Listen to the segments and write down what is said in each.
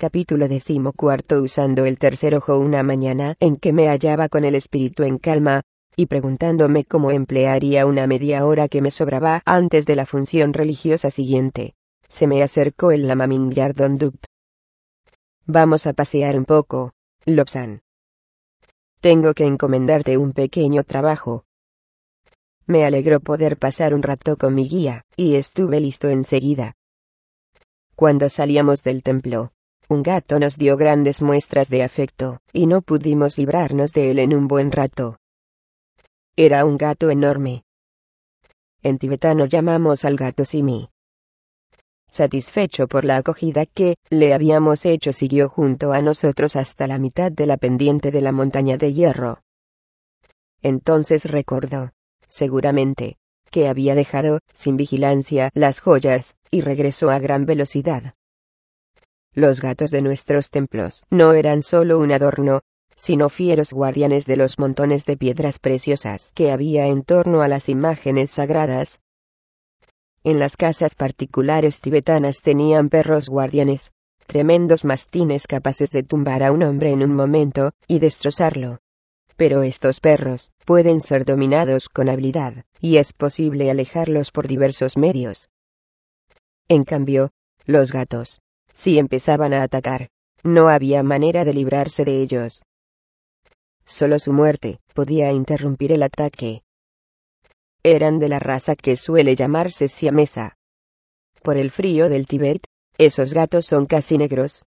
Capítulo decimocuarto usando el tercer ojo una mañana en que me hallaba con el espíritu en calma, y preguntándome cómo emplearía una media hora que me sobraba antes de la función religiosa siguiente. Se me acercó el lama Mingyardon Vamos a pasear un poco, Lobsan. Tengo que encomendarte un pequeño trabajo. Me alegró poder pasar un rato con mi guía, y estuve listo enseguida. Cuando salíamos del templo, un gato nos dio grandes muestras de afecto, y no pudimos librarnos de él en un buen rato. Era un gato enorme. En tibetano llamamos al gato Simi. Satisfecho por la acogida que le habíamos hecho, siguió junto a nosotros hasta la mitad de la pendiente de la montaña de hierro. Entonces recordó, seguramente, que había dejado, sin vigilancia, las joyas, y regresó a gran velocidad. Los gatos de nuestros templos no eran solo un adorno, sino fieros guardianes de los montones de piedras preciosas que había en torno a las imágenes sagradas. En las casas particulares tibetanas tenían perros guardianes, tremendos mastines capaces de tumbar a un hombre en un momento, y destrozarlo. Pero estos perros pueden ser dominados con habilidad, y es posible alejarlos por diversos medios. En cambio, los gatos, si empezaban a atacar, no había manera de librarse de ellos. Solo su muerte podía interrumpir el ataque. Eran de la raza que suele llamarse siamesa. Por el frío del Tíbet, esos gatos son casi negros.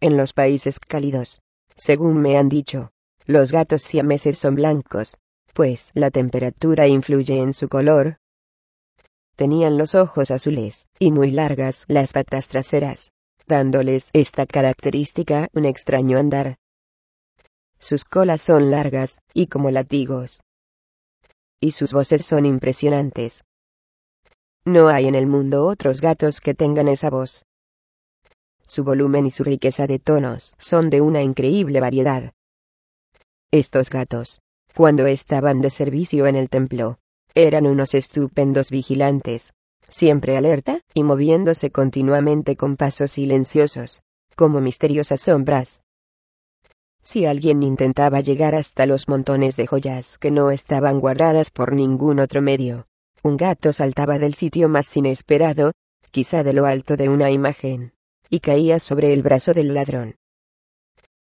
En los países cálidos, según me han dicho, los gatos siameses son blancos, pues la temperatura influye en su color, Tenían los ojos azules, y muy largas las patas traseras, dándoles esta característica un extraño andar. Sus colas son largas, y como latigos. Y sus voces son impresionantes. No hay en el mundo otros gatos que tengan esa voz. Su volumen y su riqueza de tonos son de una increíble variedad. Estos gatos, cuando estaban de servicio en el templo, eran unos estupendos vigilantes, siempre alerta, y moviéndose continuamente con pasos silenciosos, como misteriosas sombras. Si alguien intentaba llegar hasta los montones de joyas que no estaban guardadas por ningún otro medio, un gato saltaba del sitio más inesperado, quizá de lo alto de una imagen, y caía sobre el brazo del ladrón.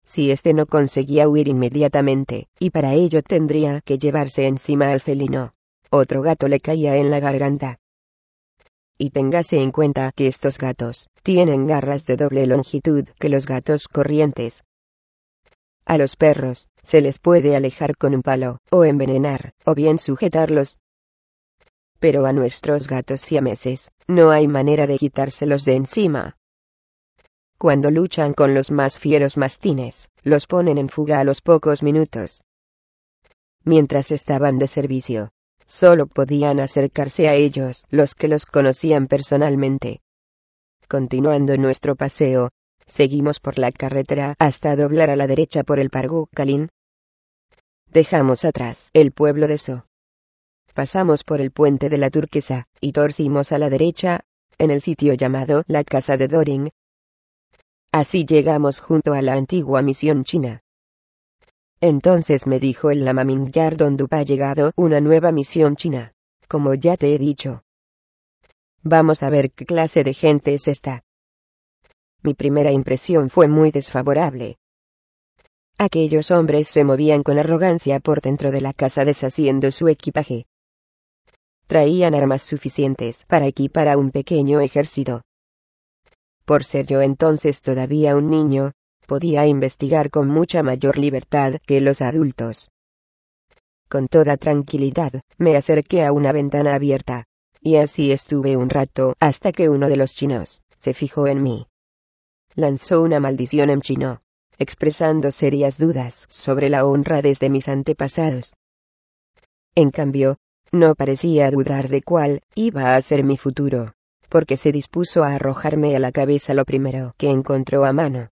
Si éste no conseguía huir inmediatamente, y para ello tendría que llevarse encima al felino, otro gato le caía en la garganta. Y téngase en cuenta que estos gatos tienen garras de doble longitud que los gatos corrientes. A los perros se les puede alejar con un palo, o envenenar, o bien sujetarlos. Pero a nuestros gatos siameses, no hay manera de quitárselos de encima. Cuando luchan con los más fieros mastines, los ponen en fuga a los pocos minutos. Mientras estaban de servicio, Solo podían acercarse a ellos los que los conocían personalmente. Continuando nuestro paseo, seguimos por la carretera hasta doblar a la derecha por el Pargu Kalin. Dejamos atrás el pueblo de So. Pasamos por el puente de la Turquesa, y torcimos a la derecha, en el sitio llamado la Casa de Doring. Así llegamos junto a la antigua misión china. Entonces me dijo el lama Mingyar donde ha llegado una nueva misión china. Como ya te he dicho. Vamos a ver qué clase de gente es esta. Mi primera impresión fue muy desfavorable. Aquellos hombres se movían con arrogancia por dentro de la casa deshaciendo su equipaje. Traían armas suficientes para equipar a un pequeño ejército. Por ser yo entonces todavía un niño, podía investigar con mucha mayor libertad que los adultos. Con toda tranquilidad, me acerqué a una ventana abierta. Y así estuve un rato hasta que uno de los chinos se fijó en mí. Lanzó una maldición en chino, expresando serias dudas sobre la honra desde mis antepasados. En cambio, no parecía dudar de cuál iba a ser mi futuro, porque se dispuso a arrojarme a la cabeza lo primero que encontró a mano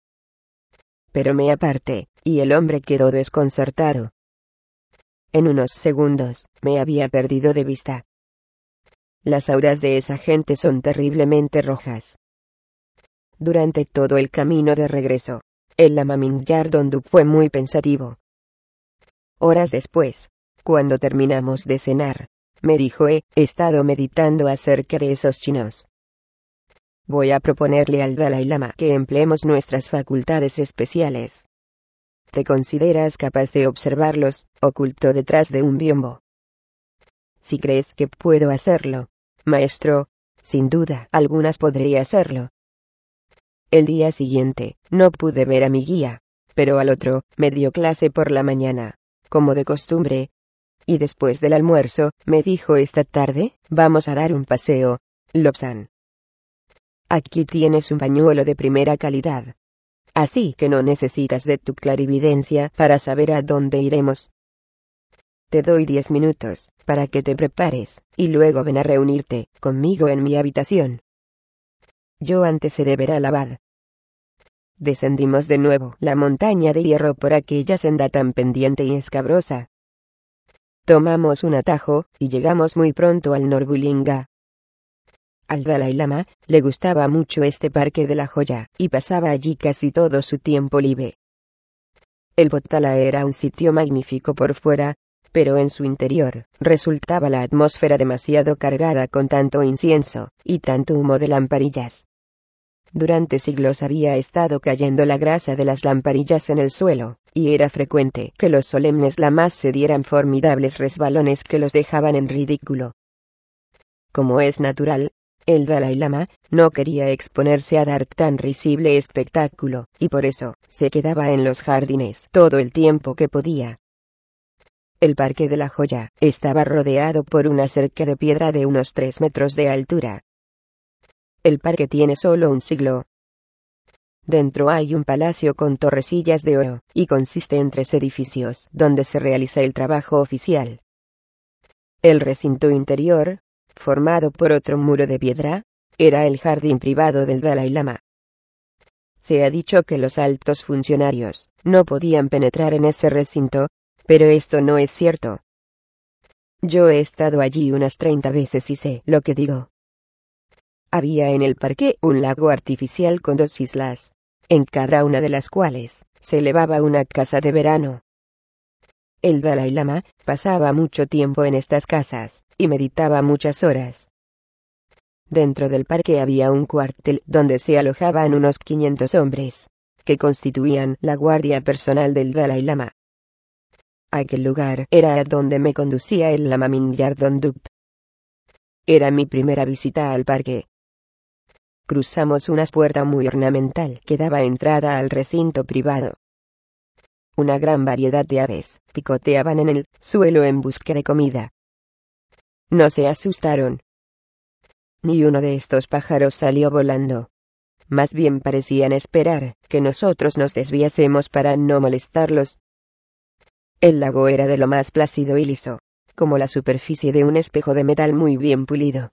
pero me aparté, y el hombre quedó desconcertado. En unos segundos, me había perdido de vista. Las auras de esa gente son terriblemente rojas. Durante todo el camino de regreso, el lama Mingyardondup fue muy pensativo. Horas después, cuando terminamos de cenar, me dijo he estado meditando acerca de esos chinos. Voy a proponerle al Dalai Lama que empleemos nuestras facultades especiales. ¿Te consideras capaz de observarlos, oculto detrás de un biombo? Si crees que puedo hacerlo, maestro, sin duda algunas podría hacerlo. El día siguiente, no pude ver a mi guía, pero al otro, me dio clase por la mañana, como de costumbre. Y después del almuerzo, me dijo esta tarde, vamos a dar un paseo, Lobsan. Aquí tienes un pañuelo de primera calidad. Así que no necesitas de tu clarividencia para saber a dónde iremos. Te doy diez minutos, para que te prepares, y luego ven a reunirte conmigo en mi habitación. Yo antes he de ver al abad. Descendimos de nuevo la montaña de hierro por aquella senda tan pendiente y escabrosa. Tomamos un atajo, y llegamos muy pronto al Norbulinga. Al Dalai Lama, le gustaba mucho este parque de la joya, y pasaba allí casi todo su tiempo libre. El Potala era un sitio magnífico por fuera, pero en su interior, resultaba la atmósfera demasiado cargada con tanto incienso, y tanto humo de lamparillas. Durante siglos había estado cayendo la grasa de las lamparillas en el suelo, y era frecuente que los solemnes lamas se dieran formidables resbalones que los dejaban en ridículo. Como es natural, el Dalai Lama no quería exponerse a dar tan risible espectáculo, y por eso se quedaba en los jardines todo el tiempo que podía. El Parque de la Joya estaba rodeado por una cerca de piedra de unos tres metros de altura, el parque tiene solo un siglo. Dentro hay un palacio con torrecillas de oro, y consiste en tres edificios, donde se realiza el trabajo oficial. El recinto interior, formado por otro muro de piedra, era el jardín privado del Dalai Lama. Se ha dicho que los altos funcionarios no podían penetrar en ese recinto, pero esto no es cierto. Yo he estado allí unas treinta veces y sé lo que digo. Había en el parque un lago artificial con dos islas, en cada una de las cuales se elevaba una casa de verano. El Dalai Lama pasaba mucho tiempo en estas casas, y meditaba muchas horas. Dentro del parque había un cuartel donde se alojaban unos 500 hombres, que constituían la guardia personal del Dalai Lama. Aquel lugar era a donde me conducía el Lama Mingyardon Era mi primera visita al parque, cruzamos una puerta muy ornamental que daba entrada al recinto privado. Una gran variedad de aves picoteaban en el suelo en busca de comida. No se asustaron. Ni uno de estos pájaros salió volando. Más bien parecían esperar que nosotros nos desviásemos para no molestarlos. El lago era de lo más plácido y liso, como la superficie de un espejo de metal muy bien pulido.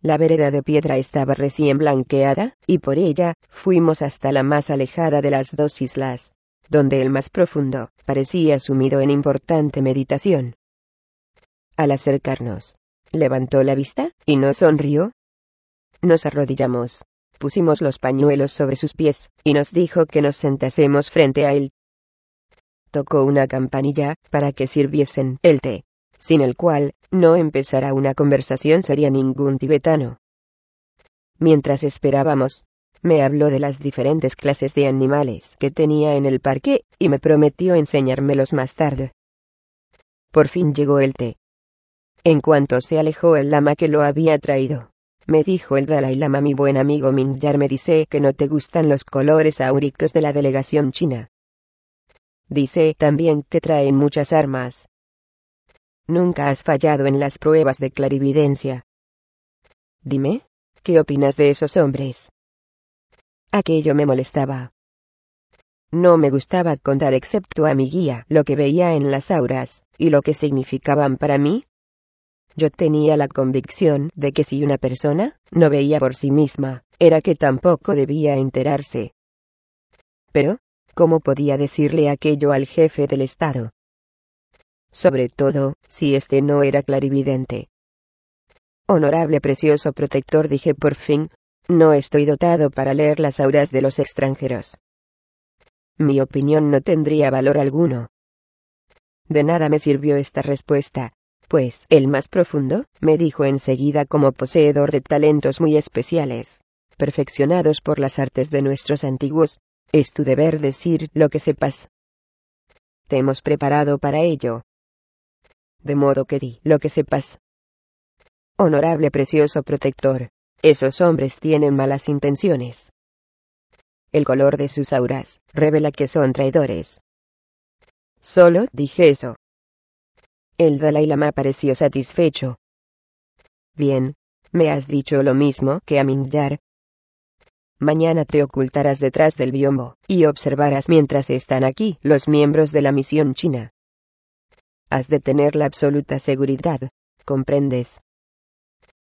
La vereda de piedra estaba recién blanqueada, y por ella fuimos hasta la más alejada de las dos islas, donde el más profundo parecía sumido en importante meditación. Al acercarnos, levantó la vista y nos sonrió. Nos arrodillamos, pusimos los pañuelos sobre sus pies, y nos dijo que nos sentásemos frente a él. Tocó una campanilla para que sirviesen el té sin el cual, no empezará una conversación sería ningún tibetano. Mientras esperábamos, me habló de las diferentes clases de animales que tenía en el parque, y me prometió enseñármelos más tarde. Por fin llegó el té. En cuanto se alejó el lama que lo había traído, me dijo el Dalai Lama mi buen amigo Mingyar me dice que no te gustan los colores áuricos de la delegación china. Dice también que traen muchas armas, Nunca has fallado en las pruebas de clarividencia. Dime, ¿qué opinas de esos hombres? Aquello me molestaba. No me gustaba contar excepto a mi guía lo que veía en las auras, y lo que significaban para mí. Yo tenía la convicción de que si una persona no veía por sí misma, era que tampoco debía enterarse. Pero, ¿cómo podía decirle aquello al jefe del Estado? sobre todo, si este no era clarividente. Honorable precioso protector, dije por fin, no estoy dotado para leer las auras de los extranjeros. Mi opinión no tendría valor alguno. De nada me sirvió esta respuesta, pues el más profundo, me dijo enseguida como poseedor de talentos muy especiales, perfeccionados por las artes de nuestros antiguos, es tu deber decir lo que sepas. Te hemos preparado para ello. De modo que di lo que sepas. Honorable precioso protector, esos hombres tienen malas intenciones. El color de sus auras revela que son traidores. Solo dije eso. El Dalai Lama pareció satisfecho. Bien, me has dicho lo mismo que a Mingyar. Mañana te ocultarás detrás del biombo, y observarás mientras están aquí los miembros de la misión china. Has de tener la absoluta seguridad, ¿comprendes?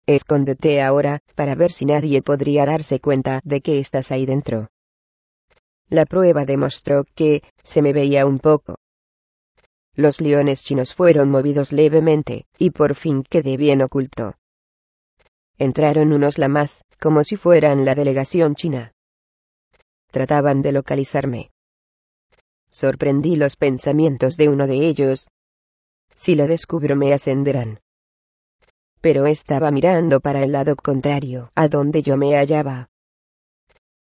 Escóndete ahora, para ver si nadie podría darse cuenta de que estás ahí dentro. La prueba demostró que, se me veía un poco. Los leones chinos fueron movidos levemente, y por fin quedé bien oculto. Entraron unos lamas, como si fueran la delegación china. Trataban de localizarme. Sorprendí los pensamientos de uno de ellos. Si lo descubro me ascenderán pero estaba mirando para el lado contrario, a donde yo me hallaba.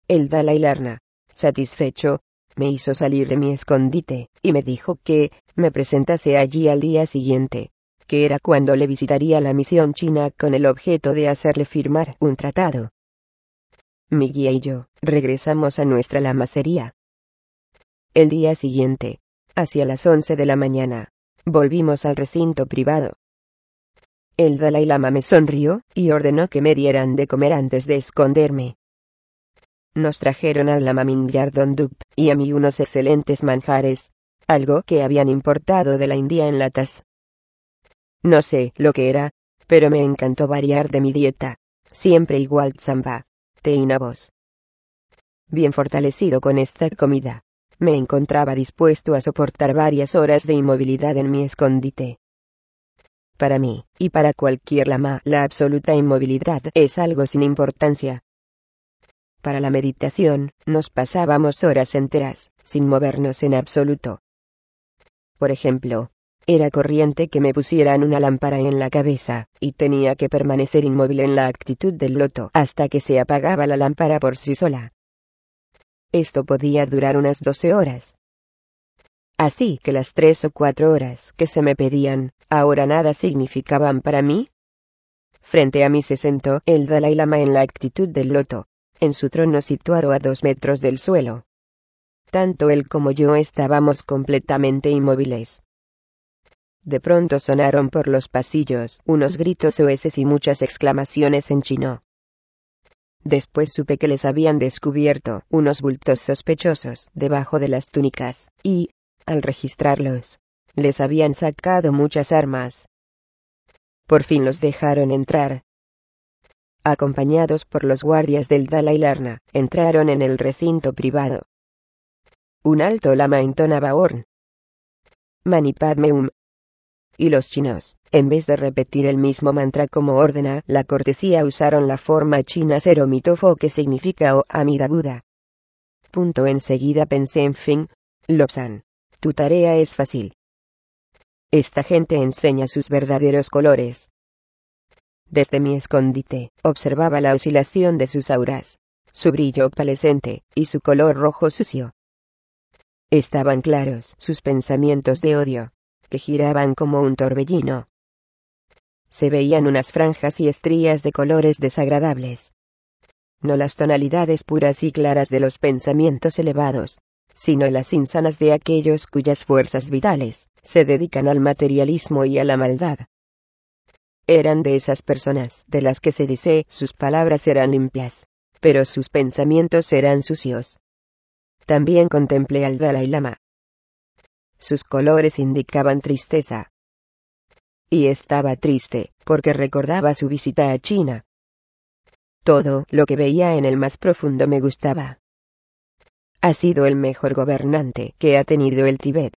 El Dalai Lama, satisfecho, me hizo salir de mi escondite, y me dijo que, me presentase allí al día siguiente, que era cuando le visitaría la misión china con el objeto de hacerle firmar un tratado. Mi guía y yo, regresamos a nuestra lamacería. El día siguiente, hacia las once de la mañana, volvimos al recinto privado, el Dalai Lama me sonrió, y ordenó que me dieran de comer antes de esconderme. Nos trajeron al Lama Mingyar Dondup, y a mí unos excelentes manjares, algo que habían importado de la India en latas. No sé lo que era, pero me encantó variar de mi dieta, siempre igual zamba, té y nabos. Bien fortalecido con esta comida, me encontraba dispuesto a soportar varias horas de inmovilidad en mi escondite. Para mí, y para cualquier lama, la absoluta inmovilidad es algo sin importancia. Para la meditación, nos pasábamos horas enteras, sin movernos en absoluto. Por ejemplo, era corriente que me pusieran una lámpara en la cabeza, y tenía que permanecer inmóvil en la actitud del loto hasta que se apagaba la lámpara por sí sola. Esto podía durar unas doce horas. Así que las tres o cuatro horas que se me pedían, ahora nada significaban para mí. Frente a mí se sentó el Dalai Lama en la actitud del loto, en su trono situado a dos metros del suelo. Tanto él como yo estábamos completamente inmóviles. De pronto sonaron por los pasillos unos gritos oeses y muchas exclamaciones en chino. Después supe que les habían descubierto unos bultos sospechosos debajo de las túnicas, y, al registrarlos, les habían sacado muchas armas. Por fin los dejaron entrar. Acompañados por los guardias del Dalai Lama, entraron en el recinto privado. Un alto lama entonaba Orn. Mani Padme Y los chinos, en vez de repetir el mismo mantra como ordena la cortesía, usaron la forma china Seromitofo que significa O Amida Buda. Punto enseguida pensé en Fing, Lobsan. Tu tarea es fácil. Esta gente enseña sus verdaderos colores. Desde mi escondite, observaba la oscilación de sus auras, su brillo opalescente, y su color rojo sucio. Estaban claros sus pensamientos de odio, que giraban como un torbellino. Se veían unas franjas y estrías de colores desagradables. No las tonalidades puras y claras de los pensamientos elevados, sino las insanas de aquellos cuyas fuerzas vitales se dedican al materialismo y a la maldad. Eran de esas personas de las que se dice sus palabras eran limpias, pero sus pensamientos eran sucios. También contemplé al Dalai Lama. Sus colores indicaban tristeza. Y estaba triste, porque recordaba su visita a China. Todo lo que veía en el más profundo me gustaba ha sido el mejor gobernante que ha tenido el Tíbet.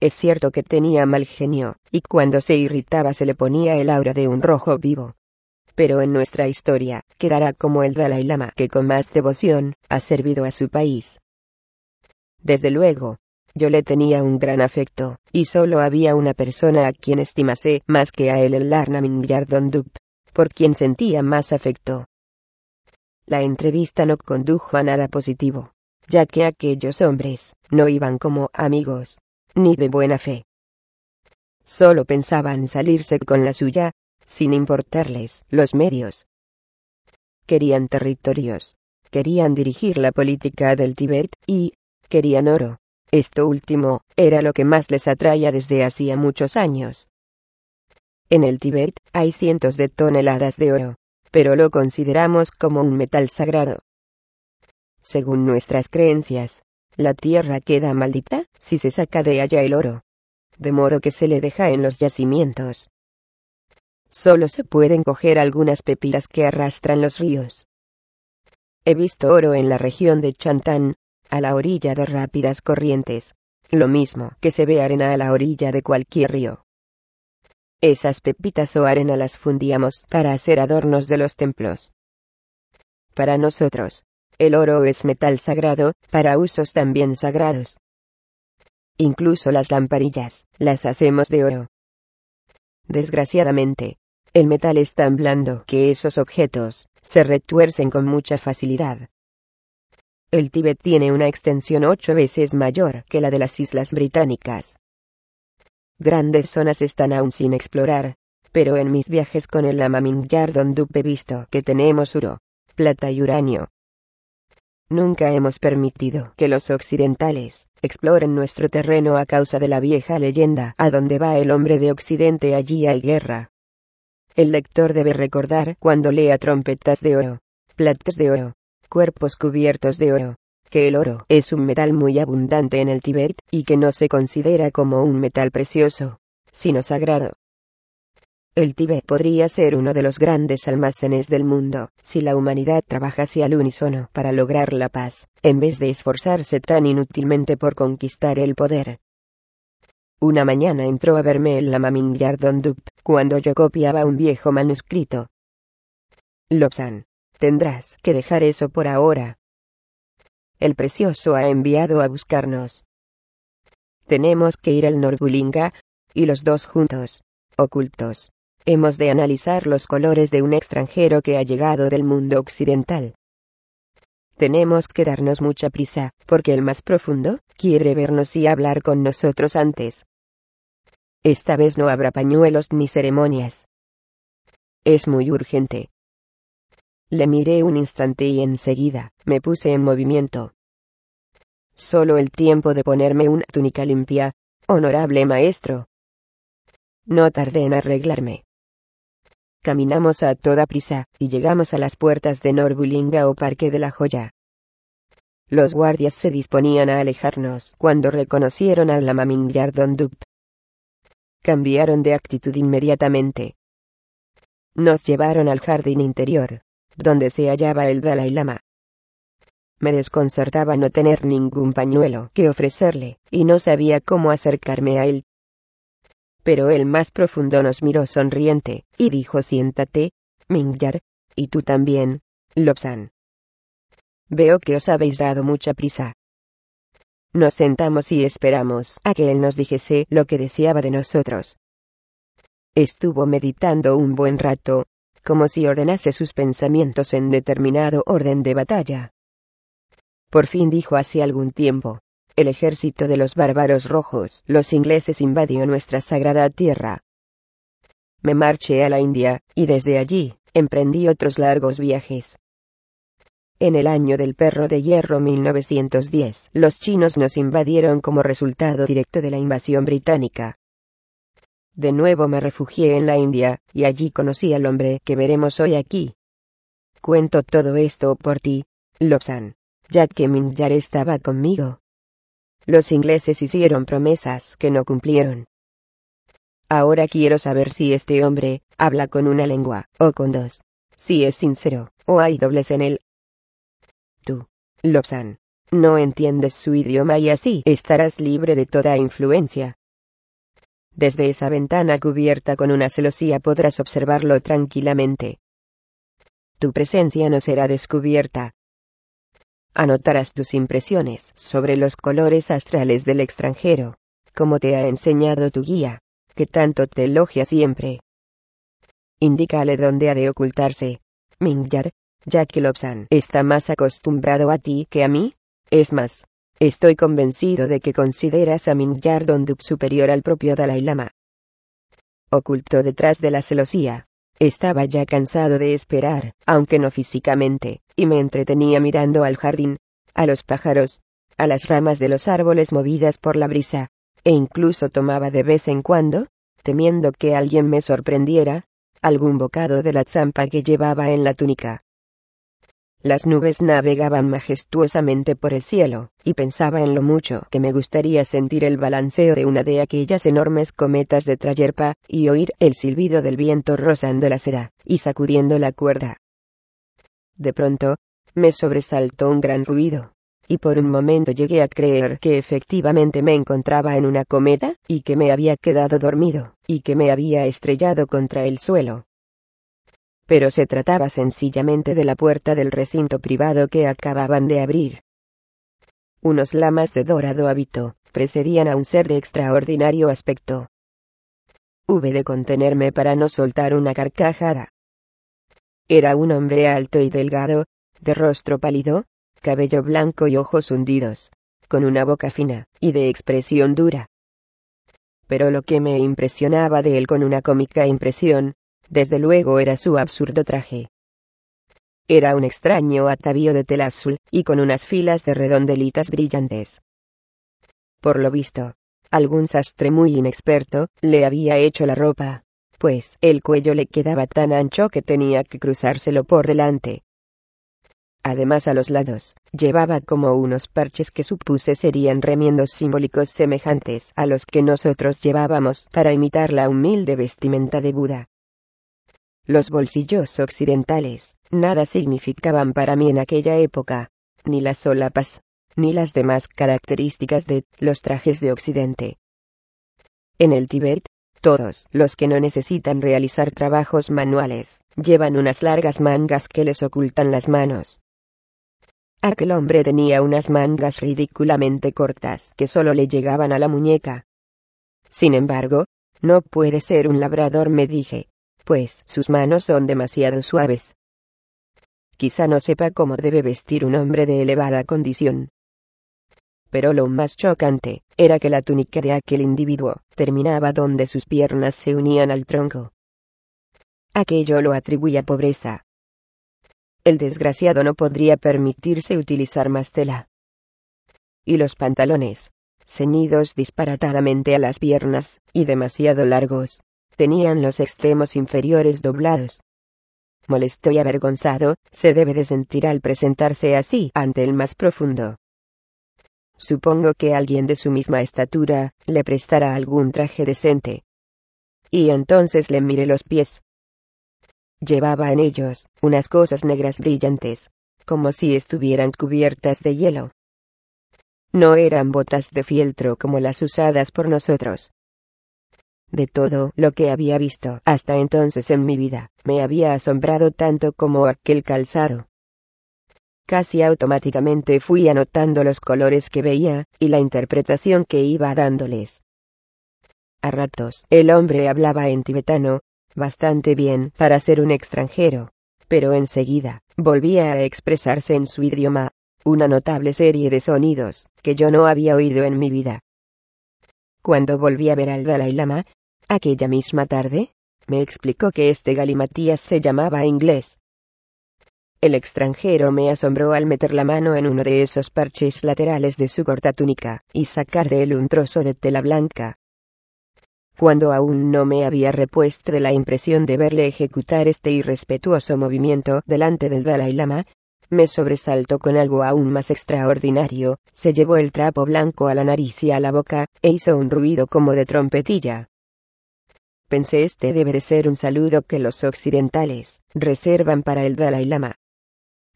Es cierto que tenía mal genio, y cuando se irritaba se le ponía el aura de un rojo vivo. pero en nuestra historia, quedará como el Dalai Lama que con más devoción, ha servido a su país. Desde luego, yo le tenía un gran afecto, y solo había una persona a quien estimase más que a él el Larnamin Yardondup, por quien sentía más afecto. La entrevista no condujo a nada positivo, ya que aquellos hombres no iban como amigos, ni de buena fe. Solo pensaban salirse con la suya, sin importarles los medios. Querían territorios, querían dirigir la política del Tíbet y querían oro. Esto último era lo que más les atraía desde hacía muchos años. En el Tíbet hay cientos de toneladas de oro, pero lo consideramos como un metal sagrado. Según nuestras creencias, la tierra queda maldita si se saca de allá el oro, de modo que se le deja en los yacimientos solo se pueden coger algunas pepitas que arrastran los ríos. He visto oro en la región de Chantán, a la orilla de rápidas corrientes, lo mismo que se ve arena a la orilla de cualquier río. Esas pepitas o arena las fundíamos para hacer adornos de los templos. Para nosotros, el oro es metal sagrado, para usos también sagrados. Incluso las lamparillas, las hacemos de oro. Desgraciadamente, el metal es tan blando que esos objetos se retuercen con mucha facilidad. El Tíbet tiene una extensión ocho veces mayor que la de las Islas Británicas. Grandes zonas están aún sin explorar, pero en mis viajes con el Lama Mingyardon he visto que tenemos oro, plata y uranio. Nunca hemos permitido que los occidentales exploren nuestro terreno a causa de la vieja leyenda a donde va el hombre de Occidente allí hay guerra. El lector debe recordar cuando lea trompetas de oro, platos de oro, cuerpos cubiertos de oro, que el oro es un metal muy abundante en el Tíbet y que no se considera como un metal precioso, sino sagrado. El Tíbet podría ser uno de los grandes almacenes del mundo, si la humanidad trabajase al unísono para lograr la paz, en vez de esforzarse tan inútilmente por conquistar el poder. Una mañana entró a verme el lama Mingyardon cuando yo copiaba un viejo manuscrito. Lobsan, tendrás que dejar eso por ahora. El precioso ha enviado a buscarnos. Tenemos que ir al Norbulinga, y los dos juntos, ocultos. Hemos de analizar los colores de un extranjero que ha llegado del mundo occidental. Tenemos que darnos mucha prisa, porque el más profundo quiere vernos y hablar con nosotros antes. Esta vez no habrá pañuelos ni ceremonias. Es muy urgente. Le miré un instante y enseguida me puse en movimiento. Solo el tiempo de ponerme una túnica limpia, honorable maestro. No tardé en arreglarme. Caminamos a toda prisa, y llegamos a las puertas de Norbulinga o Parque de la Joya. Los guardias se disponían a alejarnos cuando reconocieron al Lama Mingyardon cambiaron de actitud inmediatamente. Nos llevaron al jardín interior, donde se hallaba el Dalai Lama. Me desconcertaba no tener ningún pañuelo que ofrecerle, y no sabía cómo acercarme a él. Pero el más profundo nos miró sonriente, y dijo siéntate, Mingyar, y tú también, Lobsan. Veo que os habéis dado mucha prisa. Nos sentamos y esperamos a que él nos dijese lo que deseaba de nosotros. Estuvo meditando un buen rato, como si ordenase sus pensamientos en determinado orden de batalla. Por fin dijo hace algún tiempo, el ejército de los bárbaros rojos, los ingleses invadió nuestra sagrada tierra. Me marché a la India, y desde allí, emprendí otros largos viajes. En el año del perro de hierro 1910, los chinos nos invadieron como resultado directo de la invasión británica. De nuevo me refugié en la India, y allí conocí al hombre que veremos hoy aquí. Cuento todo esto por ti, Lobsan, ya que Minjar estaba conmigo. Los ingleses hicieron promesas que no cumplieron. Ahora quiero saber si este hombre habla con una lengua, o con dos. Si es sincero, o hay dobles en él, Tú, Lobsan, no entiendes su idioma y así estarás libre de toda influencia. Desde esa ventana cubierta con una celosía podrás observarlo tranquilamente. tu presencia no será descubierta. Anotarás tus impresiones sobre los colores astrales del extranjero, como te ha enseñado tu guía, que tanto te elogia siempre. Indícale dónde ha de ocultarse. Mingyar, ya que Lobsan está más acostumbrado a ti que a mí. Es más, estoy convencido de que consideras a Mingyar Dondup superior al propio Dalai Lama. Oculto detrás de la celosía. Estaba ya cansado de esperar, aunque no físicamente, y me entretenía mirando al jardín, a los pájaros, a las ramas de los árboles movidas por la brisa, e incluso tomaba de vez en cuando, temiendo que alguien me sorprendiera, algún bocado de la zampa que llevaba en la túnica. Las nubes navegaban majestuosamente por el cielo, y pensaba en lo mucho que me gustaría sentir el balanceo de una de aquellas enormes cometas de Trayerpa, y oír el silbido del viento rozando la seda, y sacudiendo la cuerda. De pronto, me sobresaltó un gran ruido, y por un momento llegué a creer que efectivamente me encontraba en una cometa, y que me había quedado dormido, y que me había estrellado contra el suelo. Pero se trataba sencillamente de la puerta del recinto privado que acababan de abrir. Unos lamas de dorado hábito, precedían a un ser de extraordinario aspecto. Hube de contenerme para no soltar una carcajada. Era un hombre alto y delgado, de rostro pálido, cabello blanco y ojos hundidos, con una boca fina, y de expresión dura. Pero lo que me impresionaba de él con una cómica impresión, desde luego era su absurdo traje. Era un extraño atavío de tela azul, y con unas filas de redondelitas brillantes. Por lo visto, algún sastre muy inexperto, le había hecho la ropa, pues el cuello le quedaba tan ancho que tenía que cruzárselo por delante. Además a los lados, llevaba como unos parches que supuse serían remiendos simbólicos semejantes a los que nosotros llevábamos para imitar la humilde vestimenta de Buda. Los bolsillos occidentales, nada significaban para mí en aquella época, ni las solapas, ni las demás características de los trajes de Occidente. En el Tíbet, todos los que no necesitan realizar trabajos manuales, llevan unas largas mangas que les ocultan las manos. Aquel hombre tenía unas mangas ridículamente cortas que solo le llegaban a la muñeca. Sin embargo, no puede ser un labrador, me dije, pues sus manos son demasiado suaves. Quizá no sepa cómo debe vestir un hombre de elevada condición. Pero lo más chocante era que la túnica de aquel individuo terminaba donde sus piernas se unían al tronco. Aquello lo atribuía pobreza, el desgraciado no podría permitirse utilizar más tela. Y los pantalones, ceñidos disparatadamente a las piernas, y demasiado largos, tenían los extremos inferiores doblados. Molesto y avergonzado, se debe de sentir al presentarse así ante el más profundo. Supongo que alguien de su misma estatura, le prestará algún traje decente. Y entonces le miré los pies, Llevaba en ellos unas cosas negras brillantes, como si estuvieran cubiertas de hielo. No eran botas de fieltro como las usadas por nosotros. De todo lo que había visto hasta entonces en mi vida, me había asombrado tanto como aquel calzado. Casi automáticamente fui anotando los colores que veía, y la interpretación que iba dándoles. A ratos, el hombre hablaba en tibetano, bastante bien para ser un extranjero, pero enseguida, volvía a expresarse en su idioma, una notable serie de sonidos, que yo no había oído en mi vida. Cuando volví a ver al Dalai Lama, aquella misma tarde, me explicó que este galimatías se llamaba inglés. El extranjero me asombró al meter la mano en uno de esos parches laterales de su corta túnica, y sacar de él un trozo de tela blanca, cuando aún no me había repuesto de la impresión de verle ejecutar este irrespetuoso movimiento delante del Dalai Lama, me sobresaltó con algo aún más extraordinario, se llevó el trapo blanco a la nariz y a la boca, e hizo un ruido como de trompetilla. Pensé este debe de ser un saludo que los occidentales reservan para el Dalai Lama.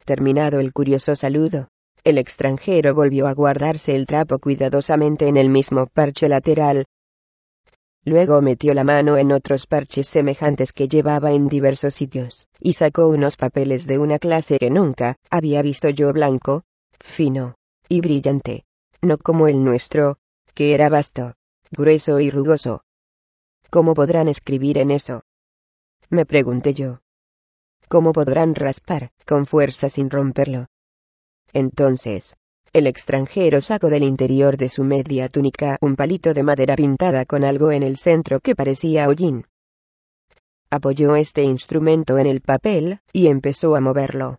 Terminado el curioso saludo, el extranjero volvió a guardarse el trapo cuidadosamente en el mismo parche lateral, Luego metió la mano en otros parches semejantes que llevaba en diversos sitios, y sacó unos papeles de una clase que nunca había visto yo blanco, fino y brillante, no como el nuestro, que era vasto, grueso y rugoso. ¿Cómo podrán escribir en eso? Me pregunté yo. ¿Cómo podrán raspar con fuerza sin romperlo? Entonces, el extranjero sacó del interior de su media túnica un palito de madera pintada con algo en el centro que parecía hollín. Apoyó este instrumento en el papel, y empezó a moverlo.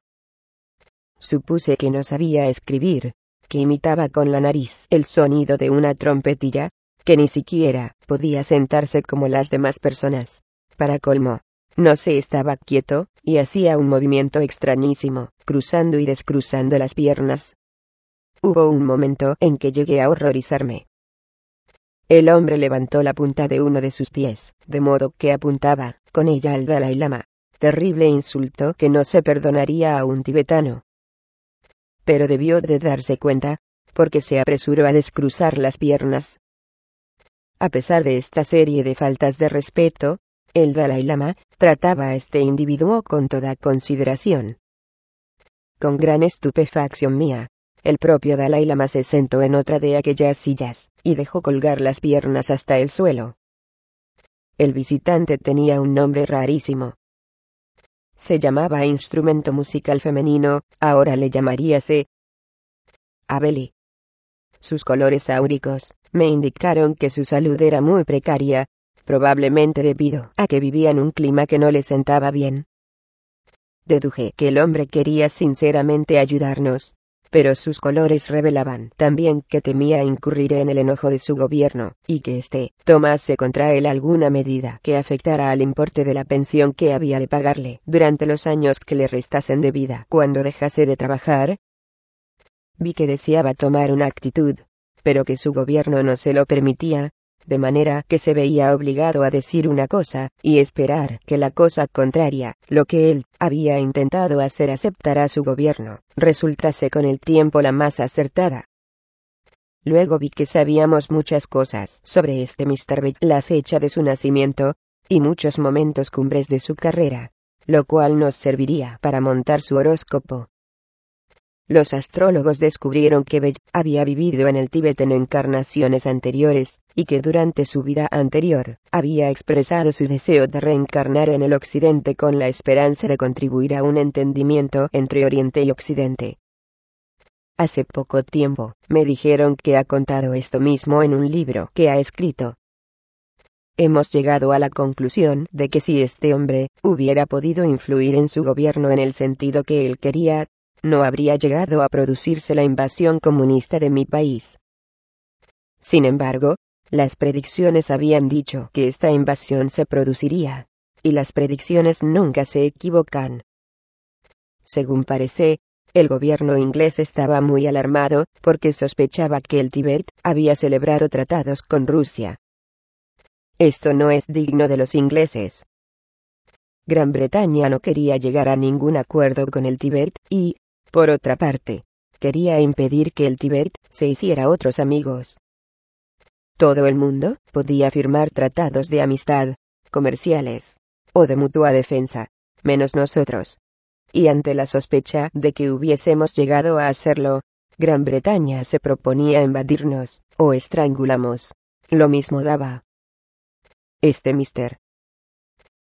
Supuse que no sabía escribir, que imitaba con la nariz el sonido de una trompetilla, que ni siquiera podía sentarse como las demás personas. Para colmo, no se estaba quieto, y hacía un movimiento extrañísimo, cruzando y descruzando las piernas, Hubo un momento en que llegué a horrorizarme. El hombre levantó la punta de uno de sus pies, de modo que apuntaba, con ella al Dalai Lama. Terrible insulto que no se perdonaría a un tibetano. Pero debió de darse cuenta, porque se apresuró a descruzar las piernas. A pesar de esta serie de faltas de respeto, el Dalai Lama trataba a este individuo con toda consideración. Con gran estupefacción mía, el propio Dalai Lama se sentó en otra de aquellas sillas, y dejó colgar las piernas hasta el suelo. El visitante tenía un nombre rarísimo. Se llamaba instrumento musical femenino, ahora le llamaríase Abeli. Sus colores áuricos me indicaron que su salud era muy precaria, probablemente debido a que vivía en un clima que no le sentaba bien. Deduje que el hombre quería sinceramente ayudarnos, pero sus colores revelaban también que temía incurrir en el enojo de su gobierno, y que éste tomase contra él alguna medida que afectara al importe de la pensión que había de pagarle durante los años que le restasen de vida cuando dejase de trabajar. Vi que deseaba tomar una actitud, pero que su gobierno no se lo permitía, de manera que se veía obligado a decir una cosa, y esperar que la cosa contraria, lo que él había intentado hacer aceptar a su gobierno, resultase con el tiempo la más acertada. Luego vi que sabíamos muchas cosas sobre este Mr. Bell, la fecha de su nacimiento, y muchos momentos cumbres de su carrera, lo cual nos serviría para montar su horóscopo. Los astrólogos descubrieron que Bell había vivido en el Tíbet en encarnaciones anteriores, y que durante su vida anterior, había expresado su deseo de reencarnar en el Occidente con la esperanza de contribuir a un entendimiento entre Oriente y Occidente. Hace poco tiempo, me dijeron que ha contado esto mismo en un libro que ha escrito. Hemos llegado a la conclusión de que si este hombre hubiera podido influir en su gobierno en el sentido que él quería, no habría llegado a producirse la invasión comunista de mi país. Sin embargo, las predicciones habían dicho que esta invasión se produciría, y las predicciones nunca se equivocan. Según parece, el gobierno inglés estaba muy alarmado porque sospechaba que el Tíbet había celebrado tratados con Rusia. Esto no es digno de los ingleses. Gran Bretaña no quería llegar a ningún acuerdo con el Tíbet, y, por otra parte, quería impedir que el Tíbet se hiciera otros amigos. Todo el mundo podía firmar tratados de amistad, comerciales, o de mutua defensa, menos nosotros. Y ante la sospecha de que hubiésemos llegado a hacerlo, Gran Bretaña se proponía invadirnos, o estrangulamos. Lo mismo daba. Este Mr.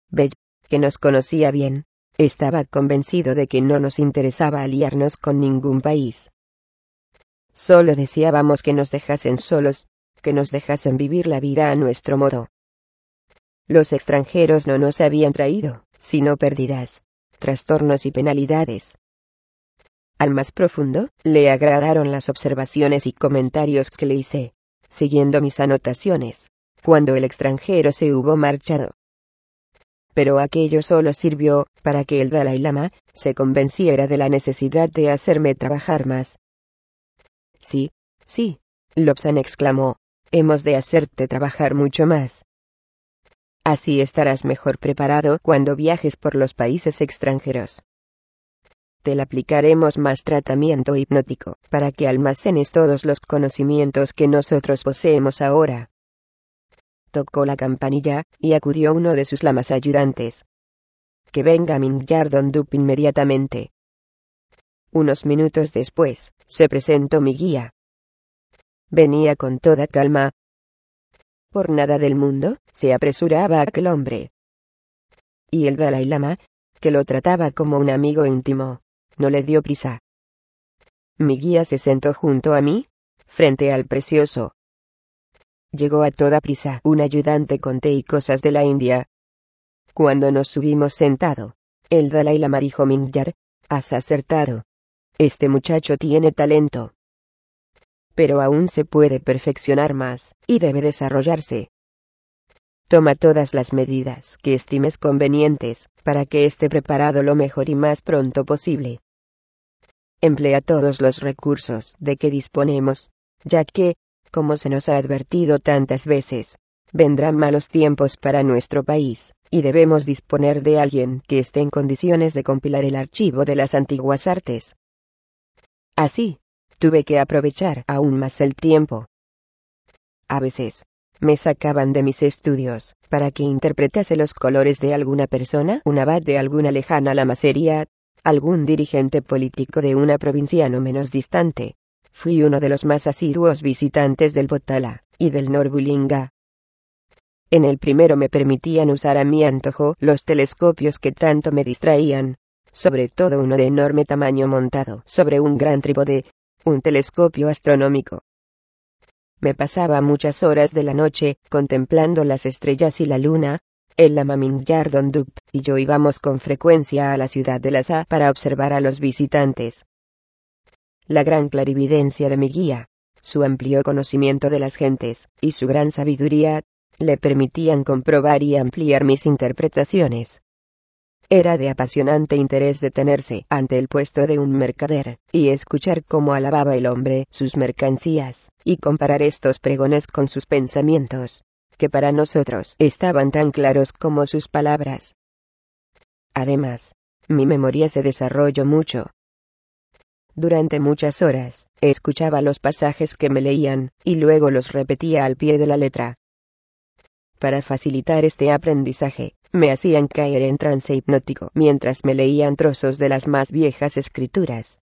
Bell, que nos conocía bien, estaba convencido de que no nos interesaba aliarnos con ningún país. Solo deseábamos que nos dejasen solos, que nos dejasen vivir la vida a nuestro modo. Los extranjeros no nos habían traído, sino pérdidas, trastornos y penalidades. Al más profundo, le agradaron las observaciones y comentarios que le hice, siguiendo mis anotaciones, cuando el extranjero se hubo marchado pero aquello solo sirvió para que el Dalai Lama se convenciera de la necesidad de hacerme trabajar más. Sí, sí, Lobsan exclamó, hemos de hacerte trabajar mucho más. Así estarás mejor preparado cuando viajes por los países extranjeros. Te aplicaremos más tratamiento hipnótico para que almacenes todos los conocimientos que nosotros poseemos ahora Tocó la campanilla, y acudió uno de sus lamas ayudantes. Que venga Mingyardon Dup inmediatamente. Unos minutos después, se presentó mi guía. Venía con toda calma. Por nada del mundo, se apresuraba aquel hombre. Y el Dalai Lama, que lo trataba como un amigo íntimo, no le dio prisa. Mi guía se sentó junto a mí, frente al precioso. Llegó a toda prisa un ayudante con té y cosas de la India. Cuando nos subimos sentado, el Dalai Lama dijo Mingyar, has acertado. Este muchacho tiene talento. Pero aún se puede perfeccionar más, y debe desarrollarse. Toma todas las medidas que estimes convenientes, para que esté preparado lo mejor y más pronto posible. Emplea todos los recursos de que disponemos, ya que, como se nos ha advertido tantas veces, vendrán malos tiempos para nuestro país, y debemos disponer de alguien que esté en condiciones de compilar el archivo de las antiguas artes. Así, tuve que aprovechar aún más el tiempo. A veces, me sacaban de mis estudios, para que interpretase los colores de alguna persona, un abad de alguna lejana lamasería, algún dirigente político de una provincia no menos distante. Fui uno de los más asiduos visitantes del Botala, y del Norbulinga. En el primero me permitían usar a mi antojo los telescopios que tanto me distraían, sobre todo uno de enorme tamaño montado sobre un gran trípode, un telescopio astronómico. Me pasaba muchas horas de la noche contemplando las estrellas y la luna. El lama Dup y yo íbamos con frecuencia a la ciudad de Lhasa para observar a los visitantes. La gran clarividencia de mi guía, su amplio conocimiento de las gentes, y su gran sabiduría, le permitían comprobar y ampliar mis interpretaciones. Era de apasionante interés detenerse ante el puesto de un mercader, y escuchar cómo alababa el hombre sus mercancías, y comparar estos pregones con sus pensamientos, que para nosotros estaban tan claros como sus palabras. Además, mi memoria se desarrolló mucho. Durante muchas horas, escuchaba los pasajes que me leían, y luego los repetía al pie de la letra. Para facilitar este aprendizaje, me hacían caer en trance hipnótico mientras me leían trozos de las más viejas escrituras.